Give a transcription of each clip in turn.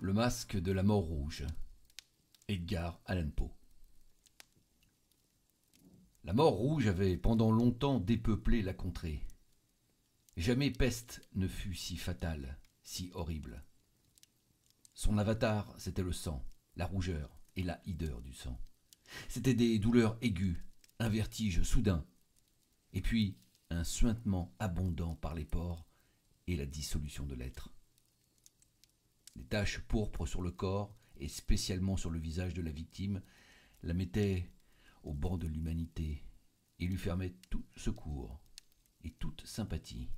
Le masque de la mort rouge. Edgar Allan Poe. La mort rouge avait pendant longtemps dépeuplé la contrée. Jamais peste ne fut si fatale, si horrible. Son avatar, c'était le sang, la rougeur et la hideur du sang. C'étaient des douleurs aiguës, un vertige soudain, et puis un suintement abondant par les pores et la dissolution de l'être. Les taches pourpres sur le corps, et spécialement sur le visage de la victime, la mettaient au banc de l'humanité et lui fermaient tout secours et toute sympathie.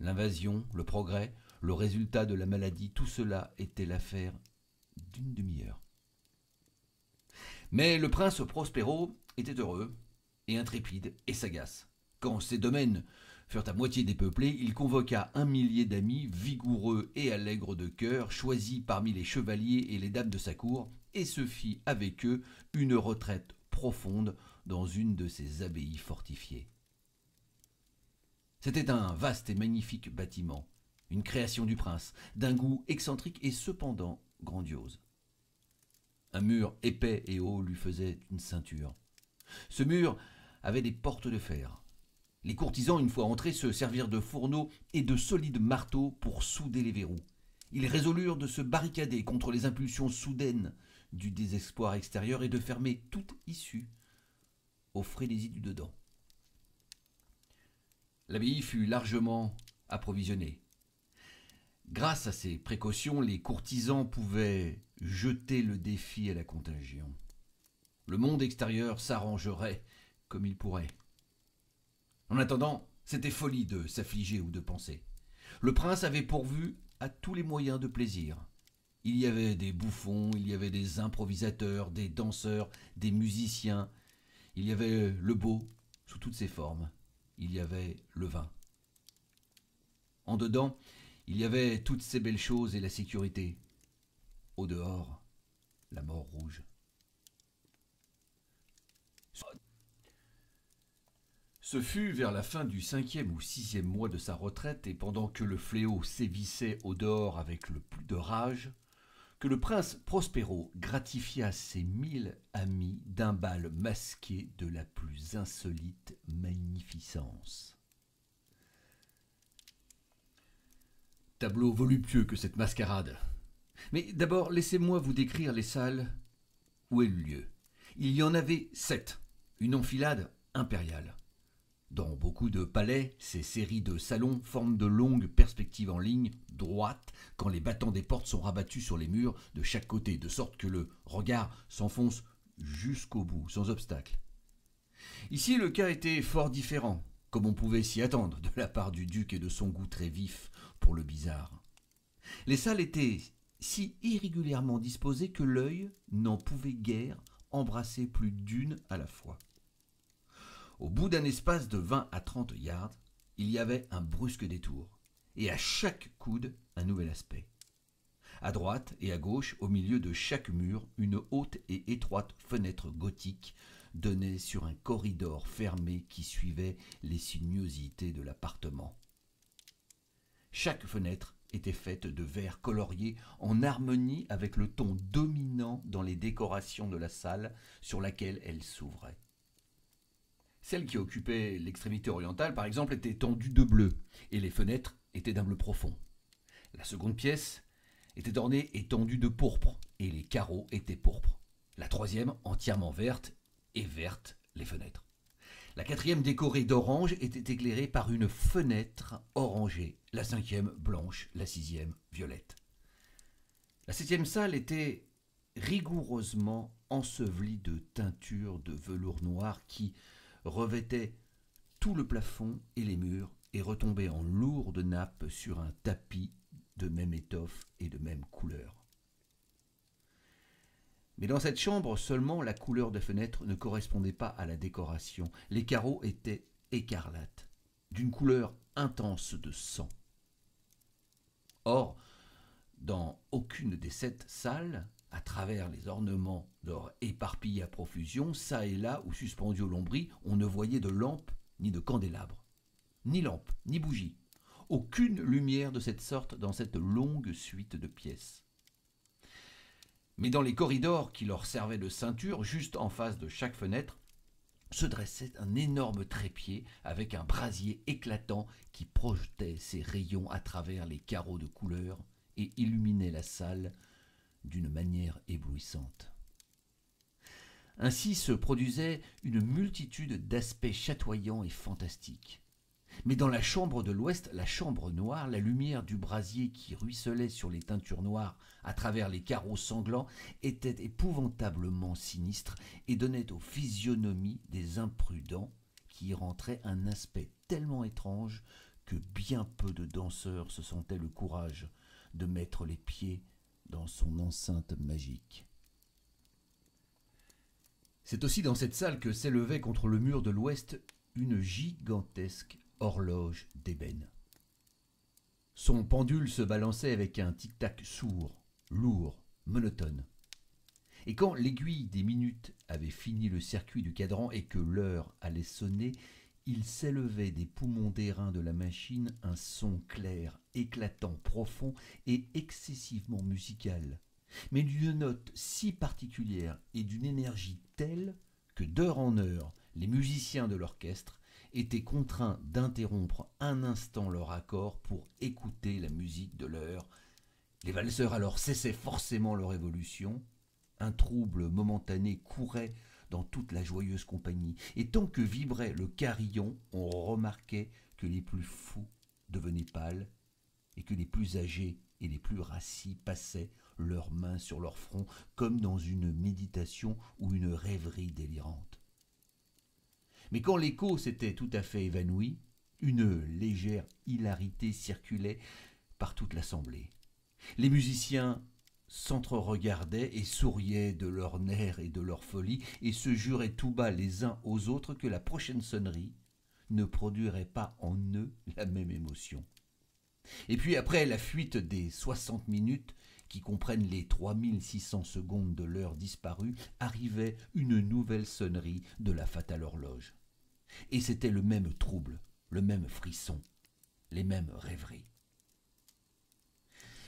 L'invasion, le progrès, le résultat de la maladie, tout cela était l'affaire d'une demi-heure. Mais le prince Prospero était heureux, et intrépide, et sagace. Quand ses domaines furent à moitié dépeuplés, il convoqua un millier d'amis vigoureux et allègres de cœur, choisis parmi les chevaliers et les dames de sa cour, et se fit avec eux une retraite profonde dans une de ses abbayes fortifiées. C'était un vaste et magnifique bâtiment, une création du prince, d'un goût excentrique et cependant grandiose. Un mur épais et haut lui faisait une ceinture. Ce mur avait des portes de fer, les courtisans, une fois entrés, se servirent de fourneaux et de solides marteaux pour souder les verrous. Ils résolurent de se barricader contre les impulsions soudaines du désespoir extérieur et de fermer toute issue aux frénésies du dedans. L'abbaye fut largement approvisionnée. Grâce à ces précautions, les courtisans pouvaient jeter le défi à la contagion. Le monde extérieur s'arrangerait comme il pourrait. En attendant, c'était folie de s'affliger ou de penser. Le prince avait pourvu à tous les moyens de plaisir. Il y avait des bouffons, il y avait des improvisateurs, des danseurs, des musiciens, il y avait le beau sous toutes ses formes, il y avait le vin. En dedans, il y avait toutes ces belles choses et la sécurité. Au dehors, la mort rouge. Ce fut vers la fin du cinquième ou sixième mois de sa retraite, et pendant que le fléau sévissait au dehors avec le plus de rage, que le prince Prospero gratifia ses mille amis d'un bal masqué de la plus insolite magnificence. Tableau voluptueux que cette mascarade. Mais d'abord, laissez-moi vous décrire les salles où est le lieu. Il y en avait sept, une enfilade impériale. Dans beaucoup de palais, ces séries de salons forment de longues perspectives en ligne, droites, quand les battants des portes sont rabattus sur les murs de chaque côté, de sorte que le regard s'enfonce jusqu'au bout, sans obstacle. Ici, le cas était fort différent, comme on pouvait s'y attendre de la part du duc et de son goût très vif pour le bizarre. Les salles étaient si irrégulièrement disposées que l'œil n'en pouvait guère embrasser plus d'une à la fois. Au bout d'un espace de 20 à 30 yards, il y avait un brusque détour, et à chaque coude un nouvel aspect. À droite et à gauche, au milieu de chaque mur, une haute et étroite fenêtre gothique donnait sur un corridor fermé qui suivait les sinuosités de l'appartement. Chaque fenêtre était faite de verre colorié en harmonie avec le ton dominant dans les décorations de la salle sur laquelle elle s'ouvrait. Celle qui occupait l'extrémité orientale, par exemple, était tendue de bleu, et les fenêtres étaient d'un bleu profond. La seconde pièce était ornée et tendue de pourpre, et les carreaux étaient pourpres. La troisième, entièrement verte, et verte les fenêtres. La quatrième, décorée d'orange, était éclairée par une fenêtre orangée. La cinquième, blanche. La sixième, violette. La septième salle était rigoureusement ensevelie de teintures de velours noir qui, revêtait tout le plafond et les murs et retombait en lourde nappe sur un tapis de même étoffe et de même couleur. Mais dans cette chambre seulement la couleur des fenêtres ne correspondait pas à la décoration. Les carreaux étaient écarlates, d'une couleur intense de sang. Or, dans aucune des sept salles, à travers les ornements d'or éparpillés à profusion, çà et là ou suspendus au lombris, on ne voyait de lampe ni de candélabre. Ni lampe, ni bougie. aucune lumière de cette sorte dans cette longue suite de pièces. Mais dans les corridors qui leur servaient de ceinture, juste en face de chaque fenêtre, se dressait un énorme trépied avec un brasier éclatant qui projetait ses rayons à travers les carreaux de couleur et illuminait la salle d'une manière éblouissante. Ainsi se produisait une multitude d'aspects chatoyants et fantastiques. Mais dans la chambre de l'ouest, la chambre noire, la lumière du brasier qui ruisselait sur les teintures noires à travers les carreaux sanglants était épouvantablement sinistre et donnait aux physionomies des imprudents qui y rentraient un aspect tellement étrange que bien peu de danseurs se sentaient le courage de mettre les pieds dans son enceinte magique. C'est aussi dans cette salle que s'élevait contre le mur de l'ouest une gigantesque horloge d'ébène. Son pendule se balançait avec un tic-tac sourd, lourd, monotone. Et quand l'aiguille des minutes avait fini le circuit du cadran et que l'heure allait sonner, il s'élevait des poumons d'airain de la machine un son clair, éclatant, profond et excessivement musical, mais d'une note si particulière et d'une énergie telle que d'heure en heure les musiciens de l'orchestre étaient contraints d'interrompre un instant leur accord pour écouter la musique de l'heure. Les valseurs. Alors cessaient forcément leur évolution, un trouble momentané courait dans toute la joyeuse compagnie, et tant que vibrait le carillon, on remarquait que les plus fous devenaient pâles, et que les plus âgés et les plus rassis passaient leurs mains sur leur front comme dans une méditation ou une rêverie délirante. Mais quand l'écho s'était tout à fait évanoui, une légère hilarité circulait par toute l'assemblée. Les musiciens s'entre-regardaient et souriaient de leur nerfs et de leur folie, et se juraient tout bas les uns aux autres que la prochaine sonnerie ne produirait pas en eux la même émotion. Et puis après la fuite des soixante minutes, qui comprennent les 3600 secondes de l'heure disparue, arrivait une nouvelle sonnerie de la fatale horloge. Et c'était le même trouble, le même frisson, les mêmes rêveries.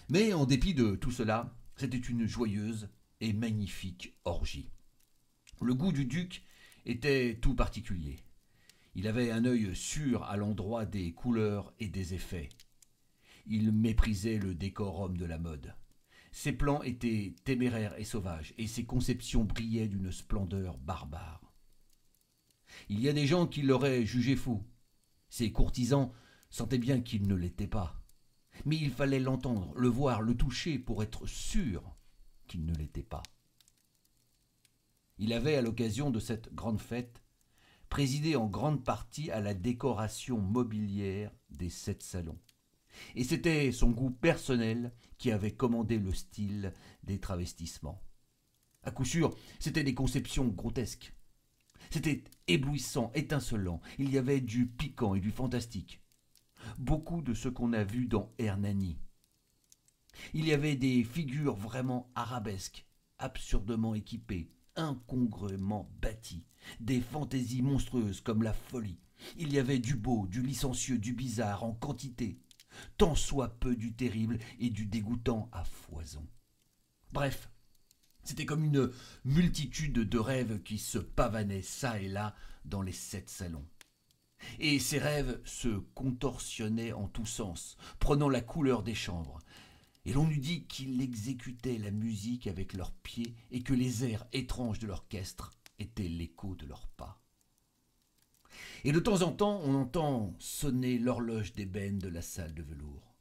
Mais en dépit de tout cela, c'était une joyeuse et magnifique orgie. Le goût du duc était tout particulier. Il avait un œil sûr à l'endroit des couleurs et des effets. Il méprisait le décorum de la mode. Ses plans étaient téméraires et sauvages, et ses conceptions brillaient d'une splendeur barbare. Il y a des gens qui l'auraient jugé fou. Ses courtisans sentaient bien qu'il ne l'était pas. Mais il fallait l'entendre, le voir, le toucher pour être sûr qu'il ne l'était pas. Il avait, à l'occasion de cette grande fête, présidé en grande partie à la décoration mobilière des sept salons. Et c'était son goût personnel qui avait commandé le style des travestissements. À coup sûr, c'étaient des conceptions grotesques, c'était éblouissant, étincelant. Il y avait du piquant et du fantastique. Beaucoup de ce qu'on a vu dans Hernani. Il y avait des figures vraiment arabesques, absurdement équipées, incongruement bâties, des fantaisies monstrueuses comme la folie. Il y avait du beau, du licencieux, du bizarre en quantité, tant soit peu du terrible et du dégoûtant à foison. Bref, c'était comme une multitude de rêves qui se pavanaient çà et là dans les sept salons. Et ces rêves se contorsionnaient en tous sens, prenant la couleur des chambres. Et l'on eût dit qu'ils exécutaient la musique avec leurs pieds et que les airs étranges de l'orchestre étaient l'écho de leurs pas. Et de temps en temps, on entend sonner l'horloge d'ébène de la salle de velours.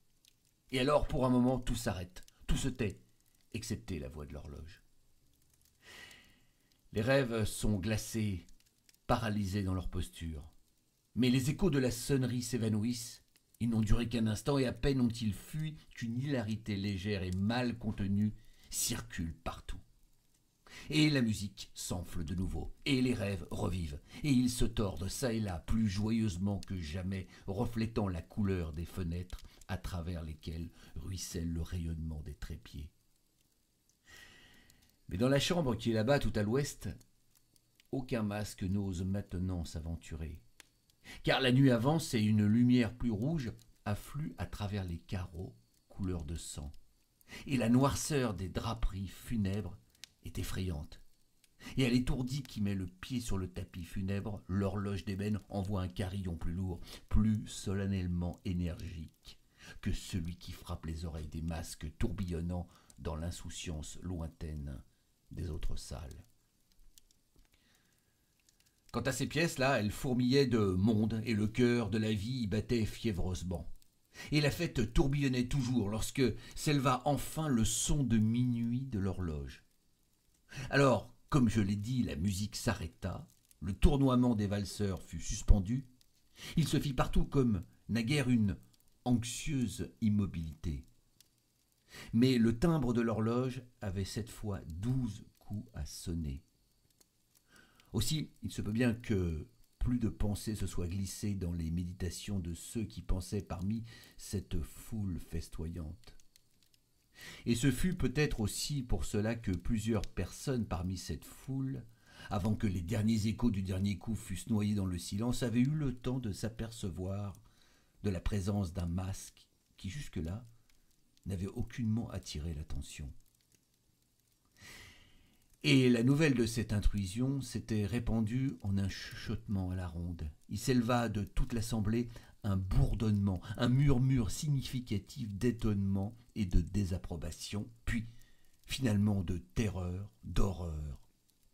Et alors, pour un moment, tout s'arrête, tout se tait, excepté la voix de l'horloge. Les rêves sont glacés, paralysés dans leur posture. Mais les échos de la sonnerie s'évanouissent. Ils n'ont duré qu'un instant et à peine ont-ils fui qu'une hilarité légère et mal contenue circule partout. Et la musique s'enfle de nouveau, et les rêves revivent, et ils se tordent çà et là plus joyeusement que jamais, reflétant la couleur des fenêtres à travers lesquelles ruisselle le rayonnement des trépieds. Mais dans la chambre qui est là-bas tout à l'ouest, aucun masque n'ose maintenant s'aventurer. Car la nuit avance et une lumière plus rouge afflue à travers les carreaux couleur de sang, et la noirceur des draperies funèbres est effrayante. Et à l'étourdi qui met le pied sur le tapis funèbre, l'horloge d'ébène envoie un carillon plus lourd, plus solennellement énergique que celui qui frappe les oreilles des masques tourbillonnant dans l'insouciance lointaine des autres salles. Quant à ces pièces-là, elles fourmillaient de monde, et le cœur de la vie y battait fiévreusement. Et la fête tourbillonnait toujours lorsque s'éleva enfin le son de minuit de l'horloge. Alors, comme je l'ai dit, la musique s'arrêta, le tournoiement des valseurs fut suspendu, il se fit partout comme naguère une anxieuse immobilité. Mais le timbre de l'horloge avait cette fois douze coups à sonner. Aussi, il se peut bien que plus de pensées se soient glissées dans les méditations de ceux qui pensaient parmi cette foule festoyante. Et ce fut peut-être aussi pour cela que plusieurs personnes parmi cette foule, avant que les derniers échos du dernier coup fussent noyés dans le silence, avaient eu le temps de s'apercevoir de la présence d'un masque qui jusque-là n'avait aucunement attiré l'attention. Et la nouvelle de cette intrusion s'était répandue en un chuchotement à la ronde. Il s'éleva de toute l'assemblée un bourdonnement, un murmure significatif d'étonnement et de désapprobation, puis finalement de terreur, d'horreur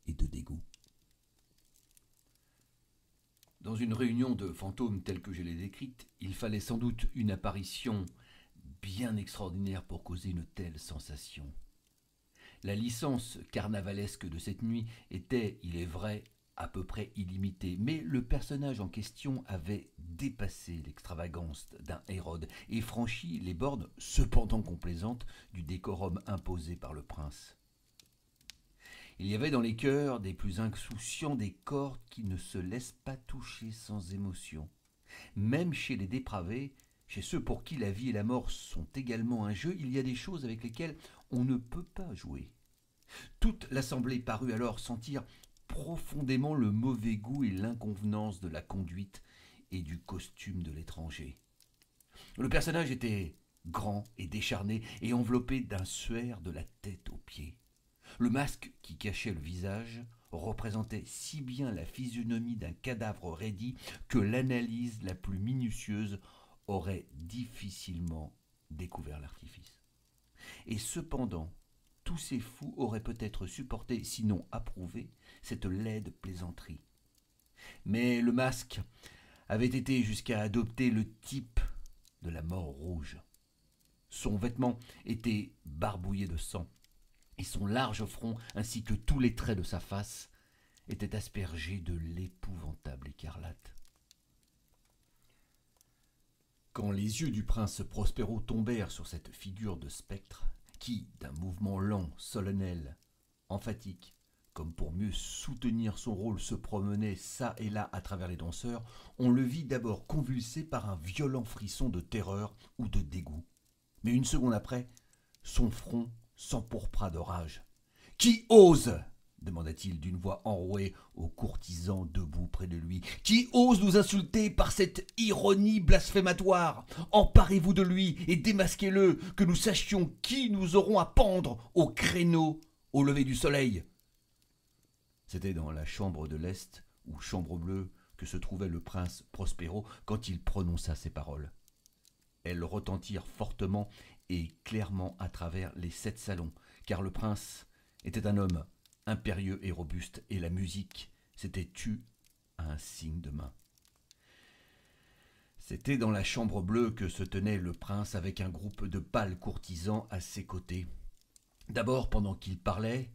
et de dégoût. Dans une réunion de fantômes telle que je l'ai décrite, il fallait sans doute une apparition bien extraordinaire pour causer une telle sensation. La licence carnavalesque de cette nuit était, il est vrai, à peu près illimitée, mais le personnage en question avait dépassé l'extravagance d'un Hérode et franchi les bornes, cependant complaisantes, du décorum imposé par le prince. Il y avait dans les cœurs des plus insouciants des corps qui ne se laissent pas toucher sans émotion. Même chez les dépravés, chez ceux pour qui la vie et la mort sont également un jeu, il y a des choses avec lesquelles on ne peut pas jouer. Toute l'assemblée parut alors sentir profondément le mauvais goût et l'inconvenance de la conduite et du costume de l'étranger. Le personnage était grand et décharné et enveloppé d'un suaire de la tête aux pieds. Le masque qui cachait le visage représentait si bien la physionomie d'un cadavre raidi que l'analyse la plus minutieuse aurait difficilement découvert l'artifice. Et cependant, tous ces fous auraient peut-être supporté, sinon approuvé, cette laide plaisanterie. Mais le masque avait été jusqu'à adopter le type de la mort rouge. Son vêtement était barbouillé de sang, et son large front ainsi que tous les traits de sa face étaient aspergés de l'épouvantable écarlate. Quand les yeux du prince Prospero tombèrent sur cette figure de spectre, qui, d'un mouvement lent, solennel, emphatique, comme pour mieux soutenir son rôle, se promenait çà et là à travers les danseurs, on le vit d'abord convulsé par un violent frisson de terreur ou de dégoût. Mais une seconde après, son front s'empourpra de rage. Qui ose demanda-t-il d'une voix enrouée aux courtisans debout près de lui. Qui ose nous insulter par cette ironie blasphématoire? Emparez-vous de lui et démasquez-le, que nous sachions qui nous aurons à pendre au créneau au lever du soleil. C'était dans la chambre de l'Est, ou chambre bleue, que se trouvait le prince Prospero quand il prononça ces paroles. Elles retentirent fortement et clairement à travers les sept salons, car le prince était un homme impérieux et robuste, et la musique s'était tue à un signe de main. C'était dans la chambre bleue que se tenait le prince avec un groupe de pâles courtisans à ses côtés. D'abord, pendant qu'il parlait,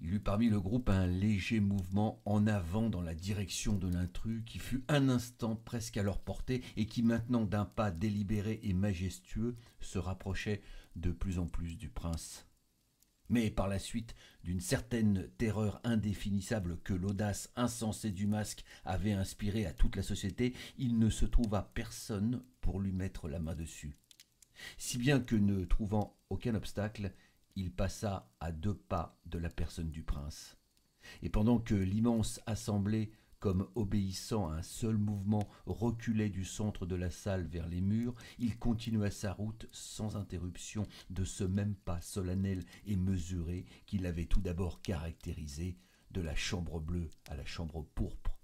il eut parmi le groupe un léger mouvement en avant dans la direction de l'intrus qui fut un instant presque à leur portée et qui maintenant d'un pas délibéré et majestueux se rapprochait de plus en plus du prince. Mais par la suite, d'une certaine terreur indéfinissable que l'audace insensée du masque avait inspirée à toute la société, il ne se trouva personne pour lui mettre la main dessus. Si bien que ne trouvant aucun obstacle, il passa à deux pas de la personne du prince. Et pendant que l'immense assemblée comme obéissant à un seul mouvement, reculait du centre de la salle vers les murs, il continua sa route sans interruption de ce même pas solennel et mesuré qui l'avait tout d'abord caractérisé de la chambre bleue à la chambre pourpre,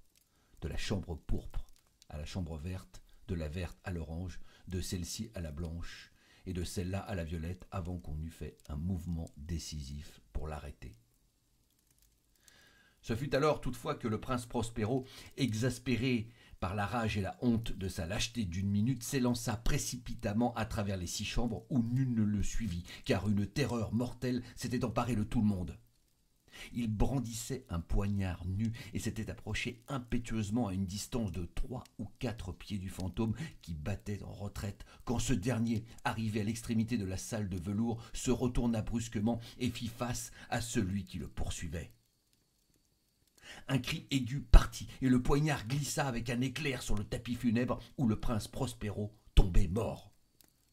de la chambre pourpre à la chambre verte, de la verte à l'orange, de celle-ci à la blanche, et de celle-là à la violette avant qu'on eût fait un mouvement décisif pour l'arrêter. Ce fut alors toutefois que le prince Prospero, exaspéré par la rage et la honte de sa lâcheté d'une minute, s'élança précipitamment à travers les six chambres où nul ne le suivit, car une terreur mortelle s'était emparée de tout le monde. Il brandissait un poignard nu et s'était approché impétueusement à une distance de trois ou quatre pieds du fantôme qui battait en retraite, quand ce dernier, arrivé à l'extrémité de la salle de velours, se retourna brusquement et fit face à celui qui le poursuivait. Un cri aigu partit, et le poignard glissa avec un éclair sur le tapis funèbre où le prince Prospero tombait mort.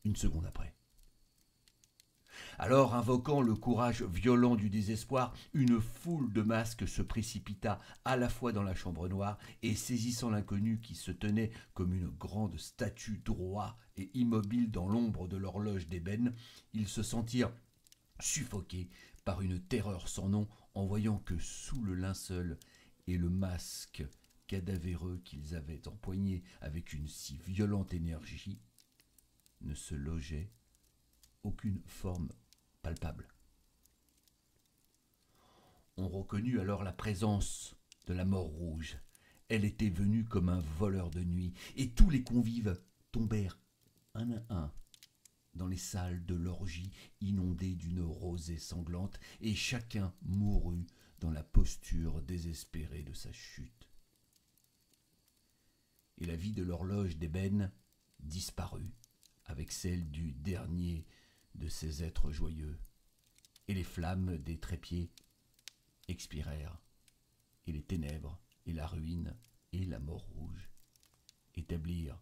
Une seconde après. Alors, invoquant le courage violent du désespoir, une foule de masques se précipita à la fois dans la chambre noire et saisissant l'inconnu qui se tenait comme une grande statue droit et immobile dans l'ombre de l'horloge d'ébène, ils se sentirent suffoqués par une terreur sans nom en voyant que sous le linceul et le masque cadavéreux qu'ils avaient empoigné avec une si violente énergie ne se logeait aucune forme palpable. On reconnut alors la présence de la mort rouge. Elle était venue comme un voleur de nuit, et tous les convives tombèrent un à un dans les salles de l'orgie inondées d'une rosée sanglante, et chacun mourut dans la posture désespérée de sa chute. Et la vie de l'horloge d'ébène disparut avec celle du dernier de ces êtres joyeux, et les flammes des trépieds expirèrent, et les ténèbres, et la ruine, et la mort rouge établirent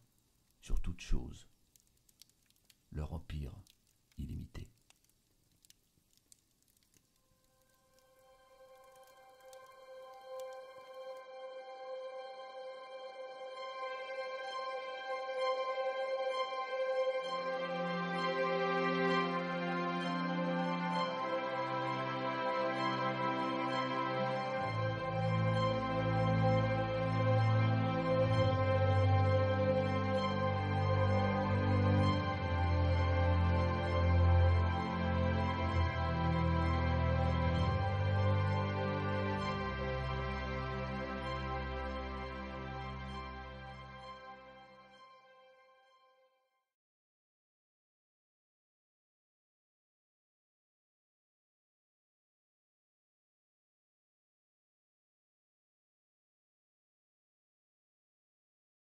sur toute chose leur empire illimité.